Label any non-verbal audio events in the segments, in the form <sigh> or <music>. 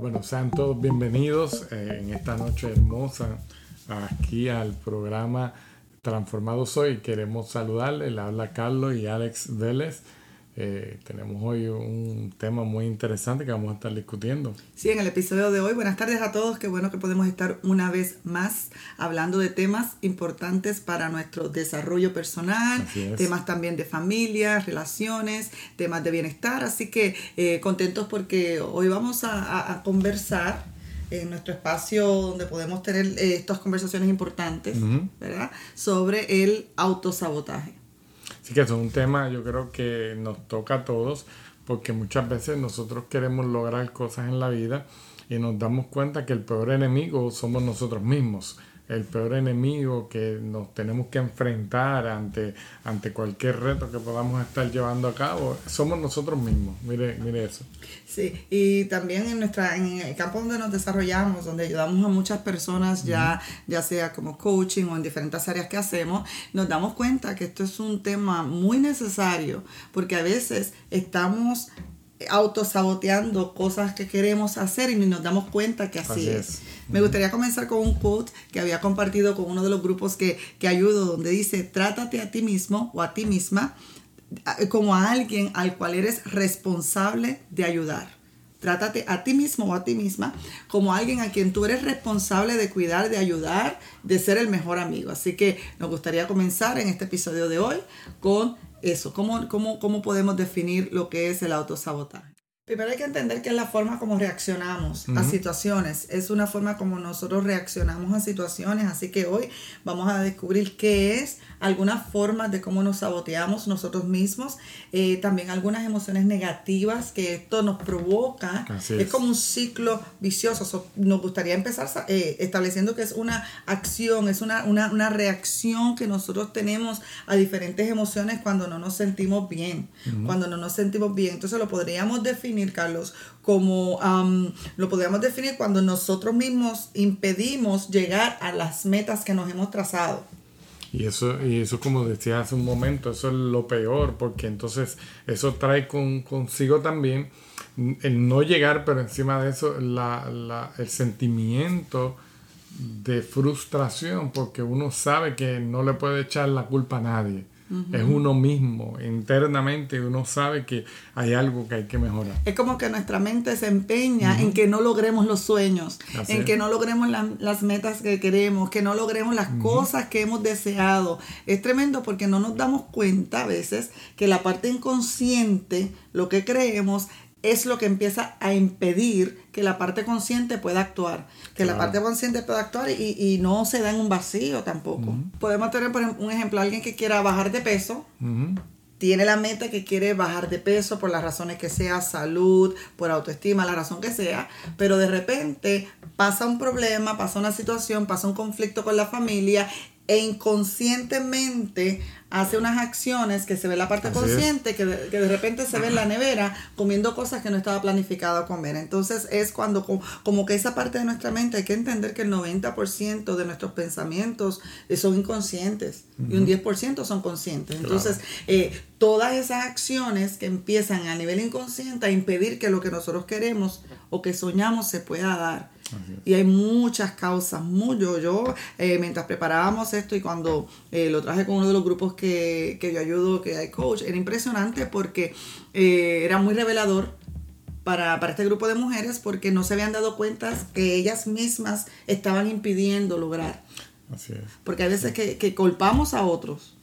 Bueno, sean todos bienvenidos eh, en esta noche hermosa aquí al programa Transformados Hoy. Queremos saludarle, le habla Carlos y Alex Vélez. Eh, tenemos hoy un tema muy interesante que vamos a estar discutiendo. Sí, en el episodio de hoy, buenas tardes a todos, qué bueno que podemos estar una vez más hablando de temas importantes para nuestro desarrollo personal, temas también de familia, relaciones, temas de bienestar, así que eh, contentos porque hoy vamos a, conversar en nuestro espacio donde podemos tener eh, estas conversaciones importantes, ¿verdad? Sobre el autosabotaje. Así que es un tema yo creo que nos toca a todos porque muchas veces nosotros queremos lograr cosas en la vida y nos damos cuenta que el peor enemigo somos nosotros mismos el peor enemigo que nos tenemos que enfrentar ante, ante cualquier reto que podamos estar llevando a cabo, somos nosotros mismos. Mire, mire eso. Sí, y también en nuestra, en el campo donde nos desarrollamos, donde ayudamos a muchas personas, ya, ya sea como coaching o en diferentes áreas que hacemos, nos damos cuenta que esto es un tema muy necesario, porque a veces estamos autosaboteando cosas que queremos hacer y ni nos damos cuenta que así, es. Me gustaría comenzar con un quote que había compartido con uno de los grupos que, que ayudo, donde dice, trátate a ti mismo o a ti misma como a alguien al cual eres responsable de ayudar. Trátate a ti mismo o a ti misma como alguien a quien tú eres responsable de cuidar, de ayudar, de ser el mejor amigo. Así que nos gustaría comenzar en este episodio de hoy con eso. ¿Cómo, cómo, cómo podemos definir lo que es el autosabotaje? Primero hay que entender que es la forma como reaccionamos a situaciones, es una forma como nosotros reaccionamos a situaciones, así que hoy vamos a descubrir qué es, algunas formas de cómo nos saboteamos nosotros mismos, eh, también algunas emociones negativas que esto nos provoca, es. como un ciclo vicioso, nos gustaría empezar eh, estableciendo que es una acción, es una, una, reacción que nosotros tenemos a diferentes emociones cuando no nos sentimos bien, cuando no nos sentimos bien, entonces lo podríamos definir Carlos, como lo podríamos definir cuando nosotros mismos impedimos llegar a las metas que nos hemos trazado. Y eso, y eso como decía hace un momento, eso es lo peor, porque entonces eso trae con, consigo también el no llegar, pero encima de eso el sentimiento de frustración, porque uno sabe que no le puede echar la culpa a nadie es uno mismo, internamente uno sabe que hay algo que hay que mejorar. Es como que nuestra mente se empeña en que no logremos los sueños, en que no logremos las metas que queremos, que no logremos las cosas que hemos deseado. Es tremendo porque no nos damos cuenta a veces que la parte inconsciente, lo que creemos, es lo que empieza a impedir que la parte consciente pueda actuar. Que la parte consciente pueda actuar y, no se da en un vacío tampoco. Podemos tener, por ejemplo, un ejemplo, alguien que quiera bajar de peso. Tiene la meta que quiere bajar de peso por las razones que sea, salud, por autoestima, la razón que sea, pero de repente pasa un problema, pasa una situación, pasa un conflicto con la familia e inconscientemente hace unas acciones que se ve la parte consciente, que de, repente se ve en la nevera comiendo cosas que no estaba planificado comer. Entonces es cuando como, que esa parte de nuestra mente hay que entender que el 90% de nuestros pensamientos eh, son inconscientes y un 10% son conscientes. Entonces eh, todas esas acciones que empiezan a nivel inconsciente a impedir que lo que nosotros queremos o que soñamos se pueda dar. Y hay muchas causas. Muy, yo, yo eh, mientras preparábamos esto y cuando eh, lo traje con uno de los grupos que, yo ayudo, que hay coach, era impresionante porque eh, era muy revelador para, este grupo de mujeres porque no se habían dado cuenta que ellas mismas estaban impidiendo lograr. Porque a veces que, que culpamos a otros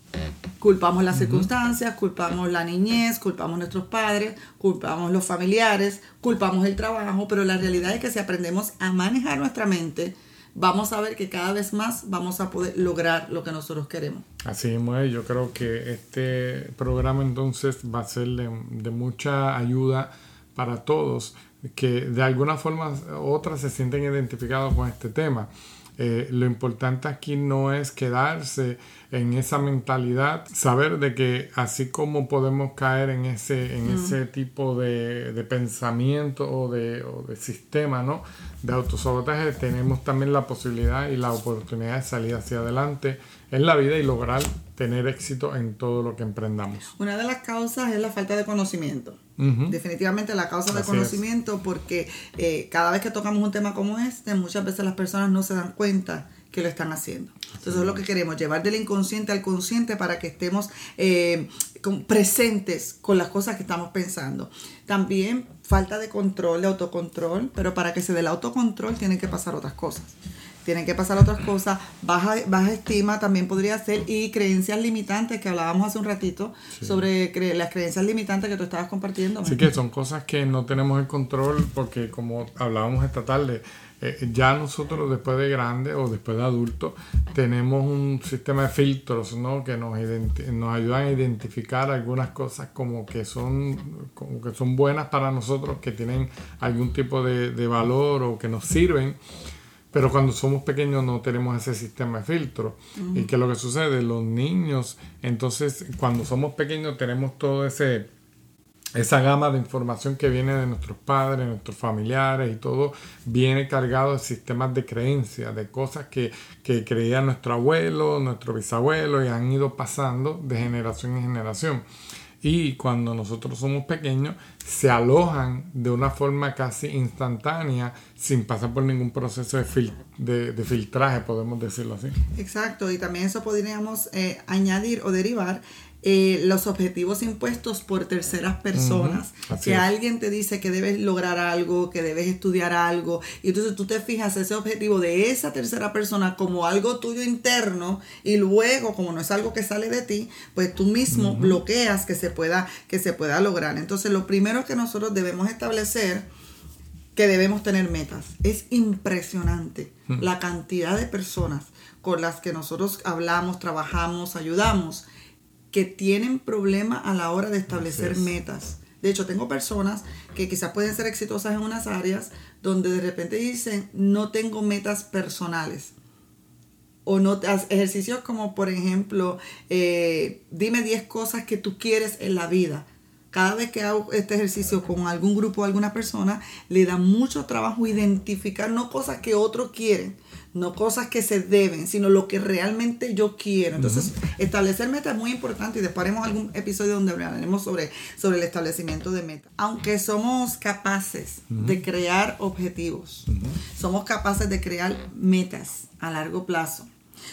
Culpamos las circunstancias, culpamos la niñez, culpamos nuestros padres, culpamos los familiares, culpamos el trabajo, pero la realidad es que si aprendemos a manejar nuestra mente, vamos a ver que cada vez más vamos a poder lograr lo que nosotros queremos. Así es, yo creo que este programa entonces va a ser de, mucha ayuda para todos que de alguna forma u otra se sienten identificados con este tema. Eh, lo importante aquí no es quedarse en esa mentalidad, saber de que así como podemos caer en ese, en ese tipo de, de pensamiento o de, o de sistema, ¿no? De autosabotaje, tenemos también la posibilidad y la oportunidad de salir hacia adelante en la vida y lograr tener éxito en todo lo que emprendamos. Una de las causas es la falta de conocimiento. Definitivamente la causa de conocimiento porque eh, cada vez que tocamos un tema como este, muchas veces las personas no se dan cuenta que lo están haciendo. Entonces es lo que queremos, llevar del inconsciente al consciente para que estemos eh, presentes con las cosas que estamos pensando. También falta de control, de autocontrol, pero para que se dé el autocontrol tienen que pasar otras cosas tienen que pasar otras cosas, baja, baja estima también podría ser y creencias limitantes que hablábamos hace un ratito sobre las creencias limitantes que tú estabas compartiendo. Sí, que son cosas que no tenemos el control porque como hablábamos esta tarde, eh, ya nosotros después de grande o después de adultos tenemos un sistema de filtros ¿no? que nos, nos ayudan a identificar algunas cosas como que, son, como que son buenas para nosotros, que tienen algún tipo de, de valor o que nos sirven pero cuando somos pequeños no tenemos ese sistema de filtro. ¿Y qué es lo que sucede? Los niños, entonces cuando somos pequeños tenemos todo ese esa gama de información que viene de nuestros padres, nuestros familiares y todo viene cargado de sistemas de creencias, de cosas que, que creía nuestro abuelo, nuestro bisabuelo y han ido pasando de generación en generación y cuando nosotros somos pequeños se alojan de una forma casi instantánea sin pasar por ningún proceso de, de, filtraje, podemos decirlo así. Exacto, y también eso podríamos eh, añadir o derivar eh, los objetivos impuestos por terceras personas. que alguien te dice que debes lograr algo, que debes estudiar algo, y entonces tú te fijas ese objetivo de esa tercera persona como algo tuyo interno, y luego, como no es algo que sale de ti, pues tú mismo bloqueas que se pueda, que se pueda lograr. Entonces, lo primero que nosotros debemos establecer que debemos tener metas. Es impresionante la cantidad de personas con las que nosotros hablamos, trabajamos, ayudamos, que tienen problemas a la hora de establecer metas. De hecho, tengo personas que quizás pueden ser exitosas en unas áreas donde de repente dicen, no tengo metas personales. O no ejercicios como, por ejemplo, eh, dime 10 cosas que tú quieres en la vida. Cada vez que hago este ejercicio con algún grupo o alguna persona, le da mucho trabajo identificar no cosas que otros quieren, no cosas que se deben, sino lo que realmente yo quiero. Entonces, establecer metas es muy importante y después haremos algún episodio donde hablaremos sobre, sobre el establecimiento de metas. Aunque somos capaces de crear objetivos, somos capaces de crear metas a largo plazo,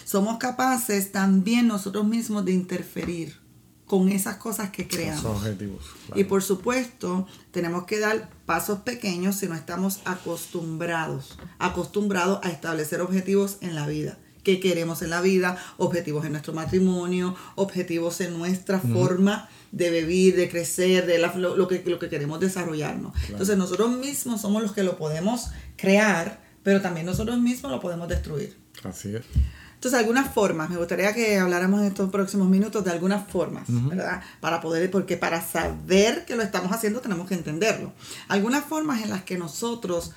somos capaces también nosotros mismos de interferir con esas cosas que creamos. objetivos. Y por supuesto, tenemos que dar pasos pequeños si no estamos acostumbrados, acostumbrados a establecer objetivos en la vida. ¿Qué queremos en la vida? Objetivos en nuestro matrimonio, objetivos en nuestra forma de vivir, de crecer, de lo, que, lo que queremos desarrollarnos. Entonces nosotros mismos somos los que lo podemos crear, pero también nosotros mismos lo podemos destruir. Así es. Entonces, algunas formas, me gustaría que habláramos en estos próximos minutos de algunas formas, ¿verdad? Para poder, porque para saber que lo estamos haciendo tenemos que entenderlo. Algunas formas en las que nosotros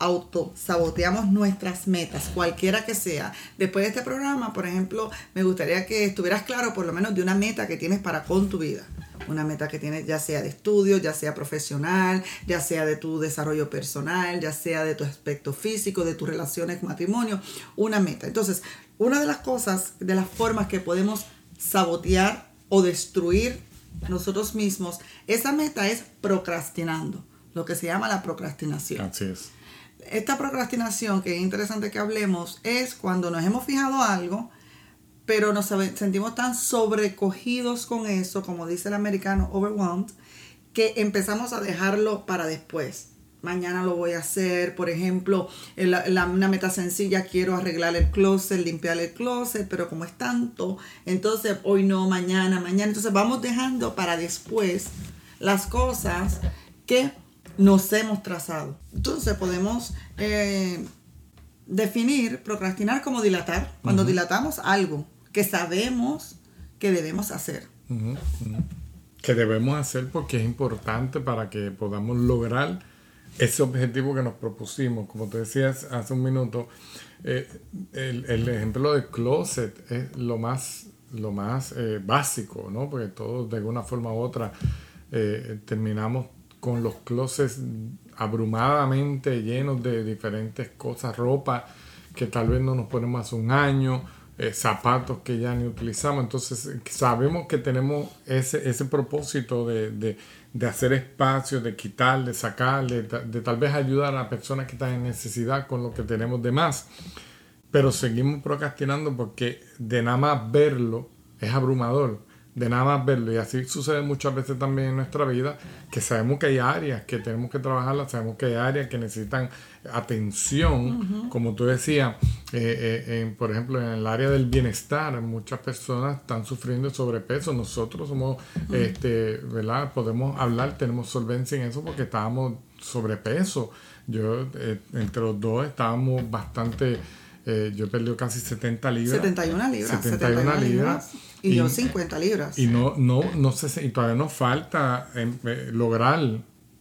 autosaboteamos nuestras metas, cualquiera que sea. Después de este programa, por ejemplo, me gustaría que estuvieras claro por lo menos de una meta que tienes para con tu vida. Una meta que tienes ya sea de estudio, ya sea profesional, ya sea de tu desarrollo personal, ya sea de tu aspecto físico, de tus relaciones, matrimonio, una meta. Entonces, una de las cosas, de las formas que podemos sabotear o destruir nosotros mismos, esa meta es procrastinando, lo que se llama la procrastinación. Así es. Esta procrastinación, que es interesante que hablemos, es cuando nos hemos fijado algo, pero nos sentimos tan sobrecogidos con eso, como dice el americano, overwhelmed, que empezamos a dejarlo para después mañana lo voy a hacer. Por ejemplo, una meta sencilla, quiero arreglar el closet, limpiar el closet, pero como es tanto, entonces hoy no, mañana, mañana. Entonces vamos dejando para después las cosas que nos hemos trazado. Entonces podemos eh, definir, procrastinar como dilatar, cuando dilatamos algo que sabemos que debemos hacer. Que debemos hacer porque es importante para que podamos lograr ese objetivo que nos propusimos. Como te decías hace un minuto, eh, el, ejemplo del closet es lo más lo más eh, básico, ¿no? Porque todos de alguna forma u otra eh, terminamos con los closets abrumadamente llenos de diferentes cosas, ropa que tal vez no nos ponemos hace un año, eh, zapatos que ya ni utilizamos. Entonces sabemos que tenemos ese, ese propósito de, de, de hacer espacio, de quitar, de sacar, de, de, tal vez ayudar a personas que están en necesidad con lo que tenemos de más. Pero seguimos procrastinando porque de nada más verlo es abrumador de nada más verlo. Y así sucede muchas veces también en nuestra vida, que sabemos que hay áreas que tenemos que trabajarlas, sabemos que hay áreas que necesitan atención, como tú decías, eh, eh, por ejemplo, en el área del bienestar, muchas personas están sufriendo sobrepeso. Nosotros somos, este, ¿verdad? Podemos hablar, tenemos solvencia en eso porque estábamos sobrepeso. Yo, eh, entre los dos, estábamos bastante... yo he perdido casi 70 libras. 71 libras. 71, libras y, yo 50 libras. Y no, no, no sé, y todavía nos falta eh, lograr,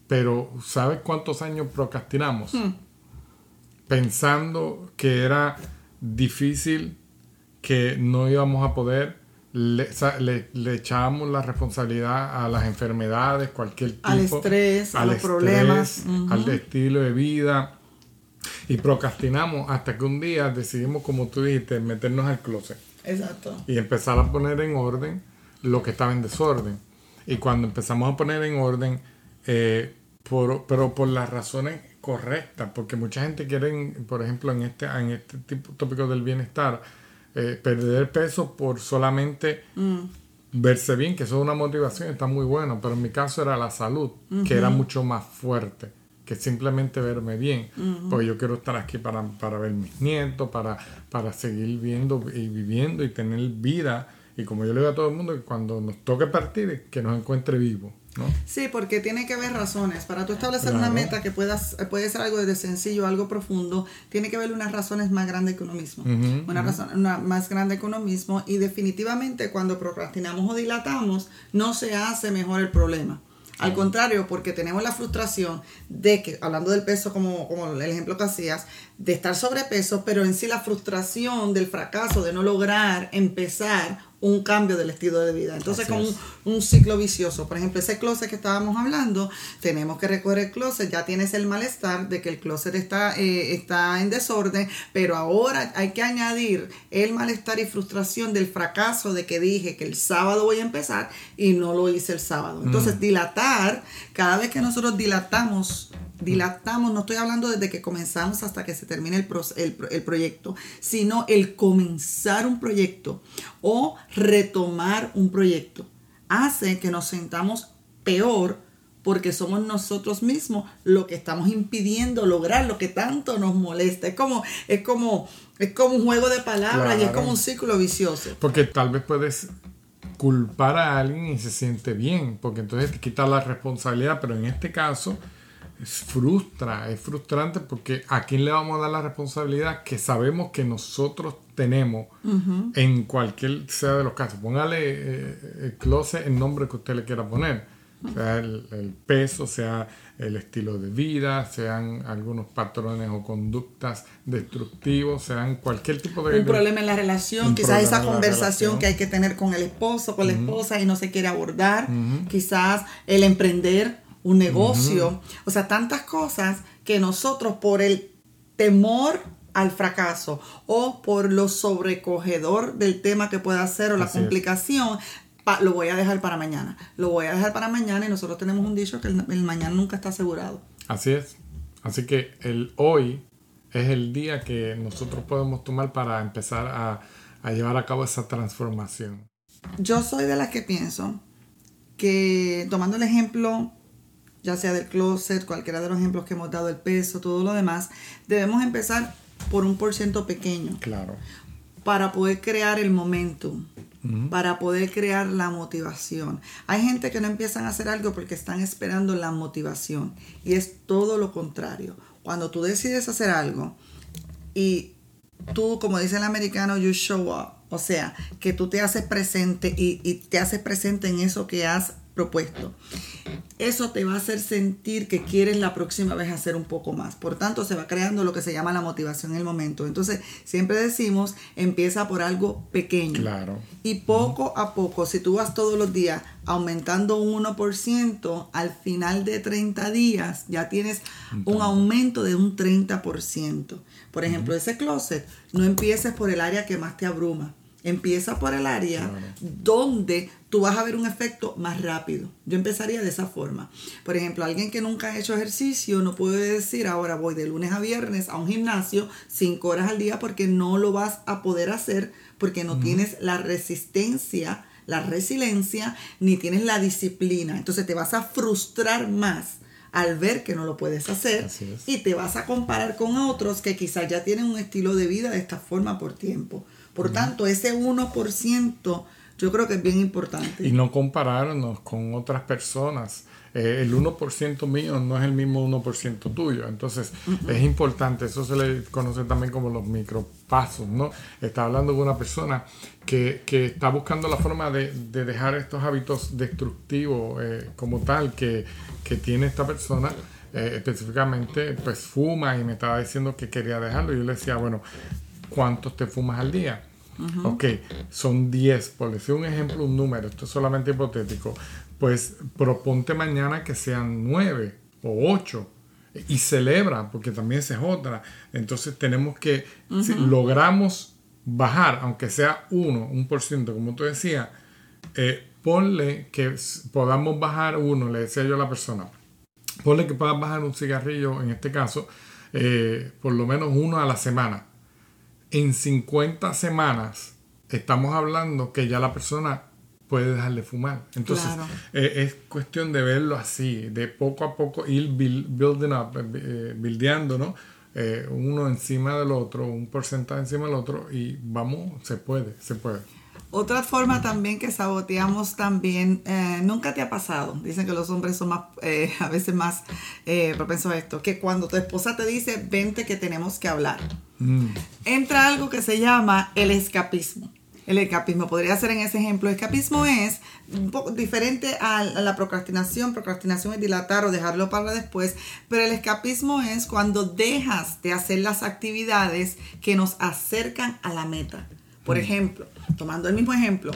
pero ¿sabes cuántos años procrastinamos? Hmm. Pensando que era difícil, que no íbamos a poder, le, le, echábamos la responsabilidad a las enfermedades, cualquier tipo. Al estrés, a los problemas. Al estilo de vida. Y procrastinamos hasta que un día decidimos, como tú dijiste, meternos al closet Exacto. Y empezar a poner en orden lo que estaba en desorden. Y cuando empezamos a poner en orden, eh, por, pero por las razones correctas, porque mucha gente quiere, por ejemplo, en este, en este tipo, tópico del bienestar, eh, perder peso por solamente mm. verse bien, que eso es una motivación, está muy bueno, pero en mi caso era la salud, que era mucho más fuerte que simplemente verme bien, porque yo quiero estar aquí para, para ver mis nietos, para, para seguir viendo y viviendo y tener vida. Y como yo le digo a todo el mundo, que cuando nos toque partir, que nos encuentre vivo. ¿no? Sí, porque tiene que haber razones. Para tú establecer una meta que puedas, puede ser algo de sencillo, algo profundo, tiene que haber unas razones más grandes que uno mismo. una razón una más grande que uno mismo. Y definitivamente cuando procrastinamos o dilatamos, no se hace mejor el problema. Al contrario, porque tenemos la frustración de que, hablando del peso como, como el ejemplo que hacías, de estar sobrepeso, pero en sí la frustración del fracaso de no lograr empezar un cambio del estilo de vida. Entonces, con un, ciclo vicioso. Por ejemplo, ese closet que estábamos hablando, tenemos que recorrer el closet, ya tienes el malestar de que el closet está, eh, está en desorden, pero ahora hay que añadir el malestar y frustración del fracaso de que dije que el sábado voy a empezar y no lo hice el sábado. Entonces, mm. dilatar, cada vez que nosotros dilatamos dilatamos, no estoy hablando desde que comenzamos hasta que se termine el, el, proyecto, sino el comenzar un proyecto o retomar un proyecto. Hace que nos sentamos peor porque somos nosotros mismos lo que estamos impidiendo lograr lo que tanto nos molesta. Es como, es como, es como un juego de palabras y es como un círculo vicioso. Porque tal vez puedes culpar a alguien y se siente bien, porque entonces te quita la responsabilidad, pero en este caso es frustra, es frustrante porque a quién le vamos a dar la responsabilidad que sabemos que nosotros tenemos en cualquier sea de los casos. Póngale eh, el closet el nombre que usted le quiera poner, sea el, peso, sea el estilo de vida, sean algunos patrones o conductas destructivos, sean cualquier tipo de... Un problema en la relación, quizás esa conversación que hay que tener con el esposo, con la esposa y no se quiere abordar, quizás el emprender un negocio, o sea, tantas cosas que nosotros por el temor al fracaso o por lo sobrecogedor del tema que pueda ser o la complicación, lo voy a dejar para mañana. Lo voy a dejar para mañana y nosotros tenemos un dicho que el, mañana nunca está asegurado. Así es. Así que el hoy es el día que nosotros podemos tomar para empezar a, a llevar a cabo esa transformación. Yo soy de las que pienso que, tomando el ejemplo ya sea del closet, cualquiera de los ejemplos que hemos dado, el peso, todo lo demás, debemos empezar por un por ciento pequeño. Claro. Para poder crear el momentum, para poder crear la motivación. Hay gente que no empiezan a hacer algo porque están esperando la motivación y es todo lo contrario. Cuando tú decides hacer algo y tú, como dice el americano, you show up, o sea, que tú te haces presente y, y te haces presente en eso que has propuesto. Eso te va a hacer sentir que quieres la próxima vez hacer un poco más. Por tanto, se va creando lo que se llama la motivación en el momento. Entonces, siempre decimos, empieza por algo pequeño. Claro. Y poco a poco, si tú vas todos los días aumentando un 1%, al final de 30 días ya tienes un aumento de un 30%. Por ejemplo, ese closet, no empieces por el área que más te abruma. Empieza por el área donde tú vas a ver un efecto más rápido. Yo empezaría de esa forma. Por ejemplo, alguien que nunca ha hecho ejercicio no puede decir ahora voy de lunes a viernes a un gimnasio cinco horas al día porque no lo vas a poder hacer porque no tienes la resistencia, la resiliencia, ni tienes la disciplina. Entonces te vas a frustrar más al ver que no lo puedes hacer y te vas a comparar con otros que quizás ya tienen un estilo de vida de esta forma por tiempo. Por tanto, ese 1% yo creo que es bien importante. Y no compararnos con otras personas. Eh, el 1% mío no es el mismo 1% tuyo. Entonces, es importante. Eso se le conoce también como los micropasos, ¿no? Está hablando de una persona que, está buscando la forma de, dejar estos hábitos destructivos eh, como tal que, tiene esta persona. Eh, específicamente, pues fuma y me estaba diciendo que quería dejarlo. Y yo le decía, bueno, ¿cuántos te fumas al día? Ok, son 10, por decir un ejemplo, un número, esto es solamente hipotético, pues proponte mañana que sean 9 o 8 y celebra, porque también esa es otra. Entonces tenemos que, si logramos bajar, aunque sea 1, un por ciento, como tú decías, eh, ponle que podamos bajar uno, le decía yo a la persona, ponle que puedas bajar un cigarrillo, en este caso, eh, por lo menos uno a la semana en 50 semanas estamos hablando que ya la persona puede dejar de fumar. Entonces, eh, es cuestión de verlo así, de poco a poco ir building up, eh, eh, buildeando, ¿no? uno encima del otro, un porcentaje encima del otro y vamos, se puede, se puede. Otra forma también que saboteamos también, eh, nunca te ha pasado, dicen que los hombres son más, eh, <laughs> a veces más eh, propensos a esto, que cuando tu esposa te dice, vente que tenemos que hablar, mm. entra algo que se llama el escapismo. El escapismo podría ser en ese ejemplo. escapismo es un poco diferente a la procrastinación. Procrastinación es dilatar o dejarlo para después. Pero el escapismo es cuando dejas de hacer las actividades que nos acercan a la meta. Por mm. ejemplo, tomando el mismo ejemplo,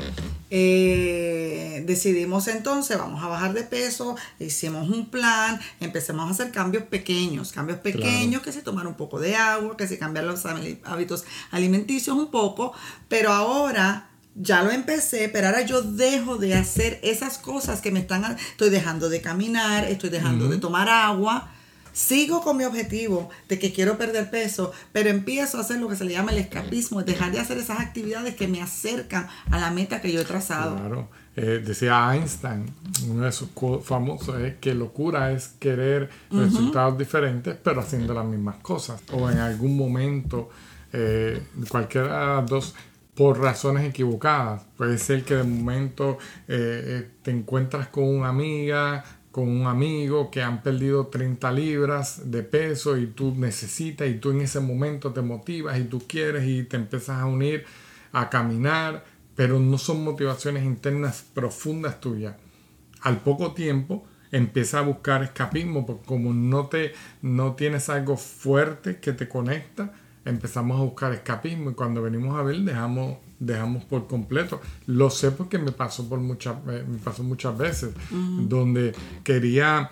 eh, decidimos entonces, vamos a bajar de peso, hicimos un plan, empecemos a hacer cambios pequeños, cambios pequeños, que se tomar un poco de agua, que se cambiar los hábitos alimenticios un poco, pero ahora ya lo empecé, pero ahora yo dejo de hacer esas cosas que me están, estoy dejando de caminar, estoy dejando de tomar agua Sigo con mi objetivo de que quiero perder peso, pero empiezo a hacer lo que se le llama el escapismo, dejar de hacer esas actividades que me acercan a la meta que yo he trazado. Claro. Eh, decía Einstein, uno de sus famosos es que locura es querer resultados diferentes, pero haciendo las mismas cosas. O en algún momento, eh, cualquiera de las dos, por razones equivocadas. Puede ser que de momento eh, te encuentras con una amiga, con un amigo que han perdido 30 libras de peso y tú necesitas y tú en ese momento te motivas y tú quieres y te empiezas a unir a caminar, pero no son motivaciones internas profundas tuyas. Al poco tiempo empieza a buscar escapismo, porque como no, te, no tienes algo fuerte que te conecta, empezamos a buscar escapismo y cuando venimos a ver dejamos dejamos por completo. Lo sé porque me pasó por muchas me pasó muchas veces donde quería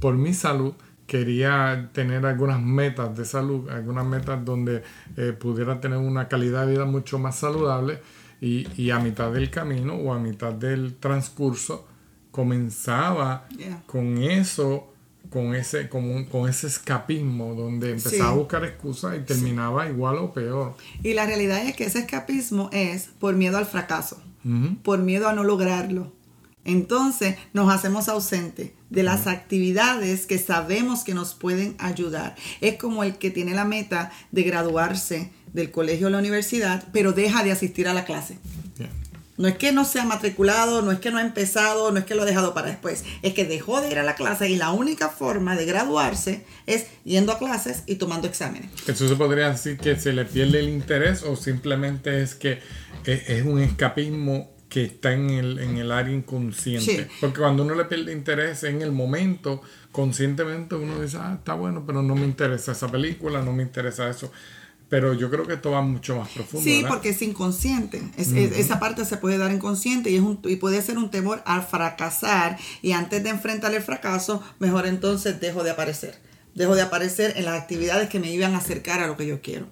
por mi salud quería tener algunas metas de salud, algunas metas donde eh, pudiera tener una calidad de vida mucho más saludable y, y, a mitad del camino o a mitad del transcurso comenzaba con eso con ese, con, con ese escapismo donde empezaba a buscar excusas y terminaba igual o peor. Y la realidad es que ese escapismo es por miedo al fracaso, por miedo a no lograrlo. Entonces nos hacemos ausentes de las actividades que sabemos que nos pueden ayudar. Es como el que tiene la meta de graduarse del colegio o la universidad, pero deja de asistir a la clase. No es que no se ha matriculado, no es que no ha empezado, no es que lo ha dejado para después. Es que dejó de ir a la clase y la única forma de graduarse es yendo a clases y tomando exámenes. Eso se podría decir que se le pierde el interés o simplemente es que es un escapismo que está en el, en el área inconsciente. Porque cuando uno le pierde interés en el momento, conscientemente uno dice, ah, está bueno, pero no me interesa esa película, no me interesa eso. Pero yo creo que esto va mucho más profundo. Sí, porque es inconsciente. esa parte se puede dar inconsciente y, es un, y puede ser un temor al fracasar. Y antes de enfrentar el fracaso, mejor entonces dejo de aparecer. Dejo de aparecer en las actividades que me iban a acercar a lo que yo quiero.